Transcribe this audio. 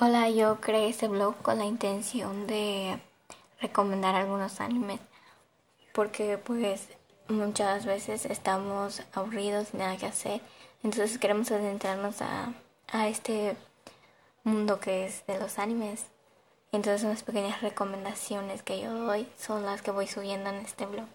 Hola, yo creé este blog con la intención de recomendar algunos animes porque pues muchas veces estamos aburridos y nada que hacer, entonces queremos adentrarnos a, a este mundo que es de los animes. Entonces unas pequeñas recomendaciones que yo doy son las que voy subiendo en este blog.